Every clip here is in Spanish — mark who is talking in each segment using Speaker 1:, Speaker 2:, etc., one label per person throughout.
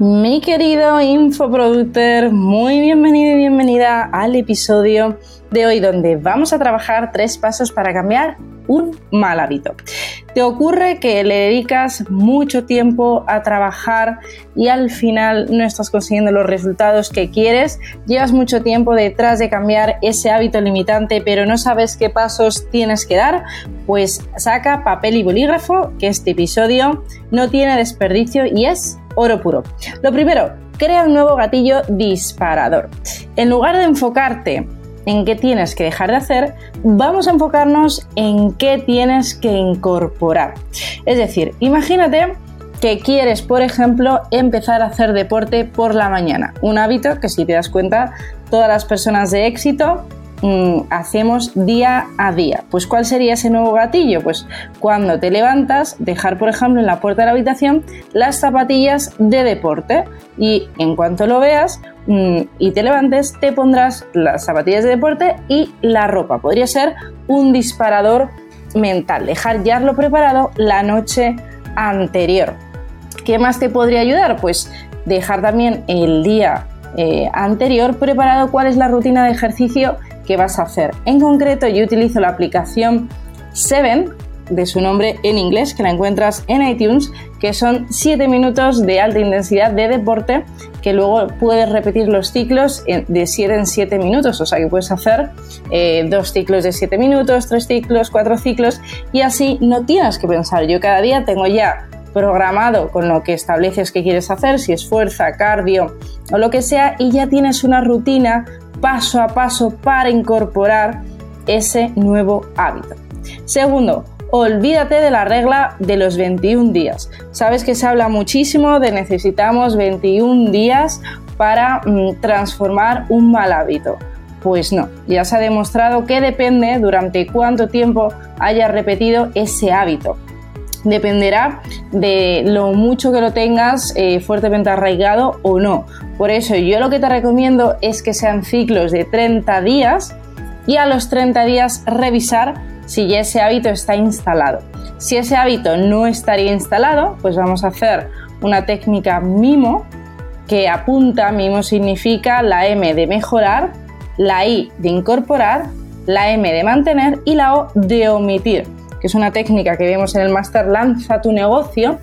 Speaker 1: Mi querido infoproductor, muy bienvenido y bienvenida al episodio de hoy donde vamos a trabajar tres pasos para cambiar un mal hábito. ¿Te ocurre que le dedicas mucho tiempo a trabajar y al final no estás consiguiendo los resultados que quieres? Llevas mucho tiempo detrás de cambiar ese hábito limitante pero no sabes qué pasos tienes que dar? Pues saca papel y bolígrafo que este episodio no tiene desperdicio y es oro puro. Lo primero, crea un nuevo gatillo disparador. En lugar de enfocarte en qué tienes que dejar de hacer, vamos a enfocarnos en qué tienes que incorporar. Es decir, imagínate que quieres, por ejemplo, empezar a hacer deporte por la mañana. Un hábito que si te das cuenta, todas las personas de éxito Mm, hacemos día a día. Pues ¿cuál sería ese nuevo gatillo? Pues cuando te levantas, dejar por ejemplo en la puerta de la habitación las zapatillas de deporte y en cuanto lo veas mm, y te levantes te pondrás las zapatillas de deporte y la ropa. Podría ser un disparador mental, dejar ya lo preparado la noche anterior. ¿Qué más te podría ayudar? Pues dejar también el día eh, anterior preparado cuál es la rutina de ejercicio que vas a hacer. En concreto, yo utilizo la aplicación Seven, de su nombre en inglés, que la encuentras en iTunes, que son 7 minutos de alta intensidad de deporte, que luego puedes repetir los ciclos de 7 en 7 minutos, o sea que puedes hacer eh, dos ciclos de 7 minutos, tres ciclos, cuatro ciclos, y así no tienes que pensar. Yo cada día tengo ya programado con lo que estableces que quieres hacer, si es fuerza, cardio o lo que sea, y ya tienes una rutina paso a paso para incorporar ese nuevo hábito. Segundo, olvídate de la regla de los 21 días. Sabes que se habla muchísimo de necesitamos 21 días para mm, transformar un mal hábito. Pues no, ya se ha demostrado que depende durante cuánto tiempo hayas repetido ese hábito dependerá de lo mucho que lo tengas eh, fuertemente arraigado o no. Por eso yo lo que te recomiendo es que sean ciclos de 30 días y a los 30 días revisar si ya ese hábito está instalado. Si ese hábito no estaría instalado, pues vamos a hacer una técnica mimo que apunta, mimo significa la M de mejorar, la I de incorporar, la M de mantener y la O de omitir que es una técnica que vemos en el Master Lanza tu negocio,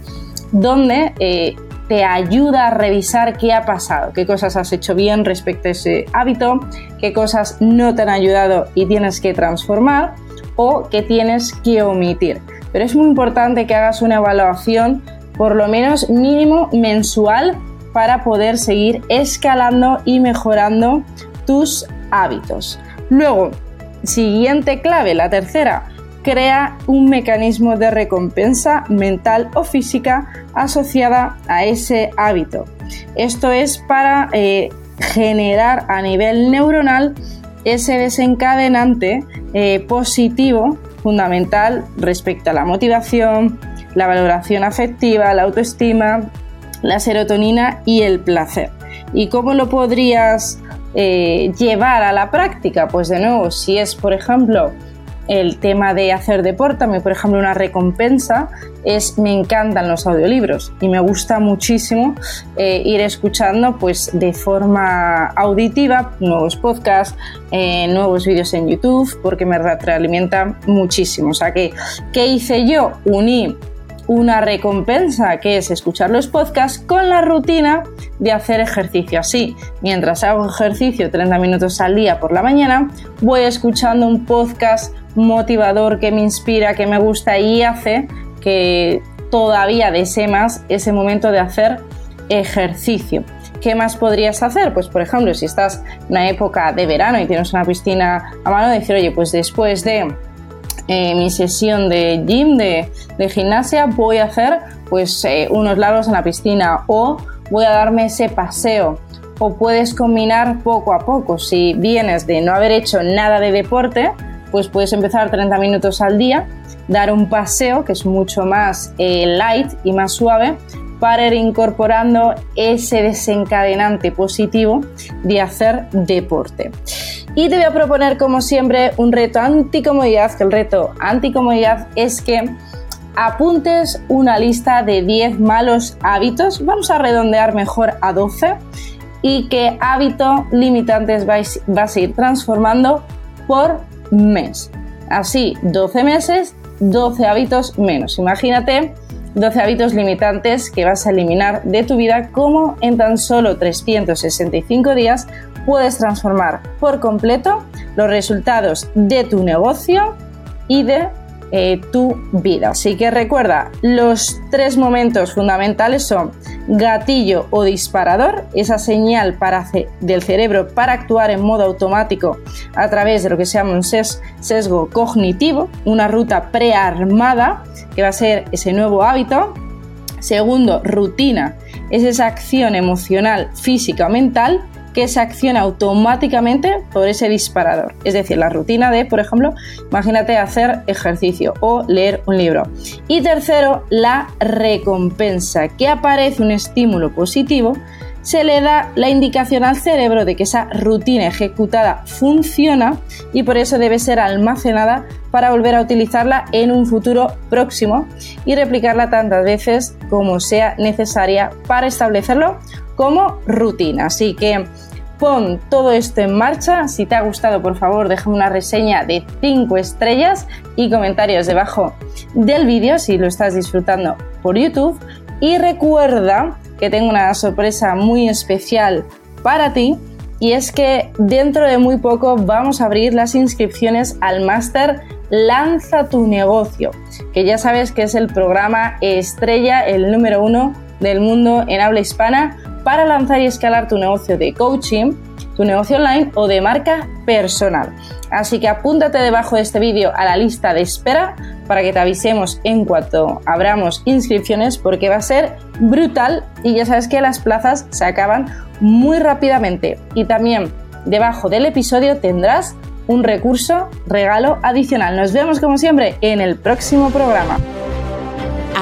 Speaker 1: donde eh, te ayuda a revisar qué ha pasado, qué cosas has hecho bien respecto a ese hábito, qué cosas no te han ayudado y tienes que transformar o qué tienes que omitir. Pero es muy importante que hagas una evaluación por lo menos mínimo mensual para poder seguir escalando y mejorando tus hábitos. Luego, siguiente clave, la tercera, crea un mecanismo de recompensa mental o física asociada a ese hábito. Esto es para eh, generar a nivel neuronal ese desencadenante eh, positivo fundamental respecto a la motivación, la valoración afectiva, la autoestima, la serotonina y el placer. ¿Y cómo lo podrías eh, llevar a la práctica? Pues de nuevo, si es, por ejemplo, el tema de hacer deporte, a mí por ejemplo una recompensa es me encantan los audiolibros y me gusta muchísimo eh, ir escuchando pues de forma auditiva nuevos podcasts, eh, nuevos vídeos en YouTube porque me retroalimenta muchísimo. O sea que, ¿qué hice yo? Uní una recompensa que es escuchar los podcasts con la rutina de hacer ejercicio. Así, mientras hago ejercicio 30 minutos al día por la mañana, voy escuchando un podcast motivador que me inspira, que me gusta y hace que todavía desee más ese momento de hacer ejercicio. ¿Qué más podrías hacer? Pues por ejemplo, si estás en una época de verano y tienes una piscina a mano, decir, oye, pues después de eh, mi sesión de gym, de, gimnasia, voy a hacer pues eh, unos largos en la piscina o voy a darme ese paseo o puedes combinar poco a poco. Si vienes de no haber hecho nada de deporte, pues puedes empezar 30 minutos al día, dar un paseo, que es mucho más eh, light y más suave, para ir incorporando ese desencadenante positivo de hacer deporte. Y te voy a proponer, como siempre, un reto anticomodidad, que el reto anticomodidad es que apuntes una lista de 10 malos hábitos, vamos a redondear mejor a 12, y qué hábito limitantes vas a ir transformando por mes. Así, 12 meses, 12 hábitos menos. Imagínate 12 hábitos limitantes que vas a eliminar de tu vida, como en tan solo 365 días puedes transformar por completo los resultados de tu negocio y de eh, tu vida. Así que recuerda, los tres momentos fundamentales son gatillo o disparador, esa señal del cerebro para actuar en modo automático a través de lo que se llama un sesgo cognitivo, una ruta prearmada que va a ser ese nuevo hábito. Segundo, rutina, es esa acción emocional, física o mental que se acciona automáticamente por ese disparador. Es decir, la rutina de, por ejemplo, imagínate hacer ejercicio o leer un libro. Y tercero, la recompensa, que aparece un estímulo positivo se le da la indicación al cerebro de que esa rutina ejecutada funciona y por eso debe ser almacenada para volver a utilizarla en un futuro próximo y replicarla tantas veces como sea necesaria para establecerlo como rutina. Así que pon todo esto en marcha. Si te ha gustado, por favor, déjame una reseña de 5 estrellas y comentarios debajo del vídeo si lo estás disfrutando por YouTube. Y recuerda que tengo una sorpresa muy especial para ti y es que dentro de muy poco vamos a abrir las inscripciones al máster Lanza tu negocio, que ya sabes que es el programa estrella, el número uno del mundo en habla hispana para lanzar y escalar tu negocio de coaching, tu negocio online o de marca personal. Así que apúntate debajo de este vídeo a la lista de espera para que te avisemos en cuanto abramos inscripciones porque va a ser brutal y ya sabes que las plazas se acaban muy rápidamente. Y también debajo del episodio tendrás un recurso regalo adicional. Nos vemos como siempre en el próximo programa.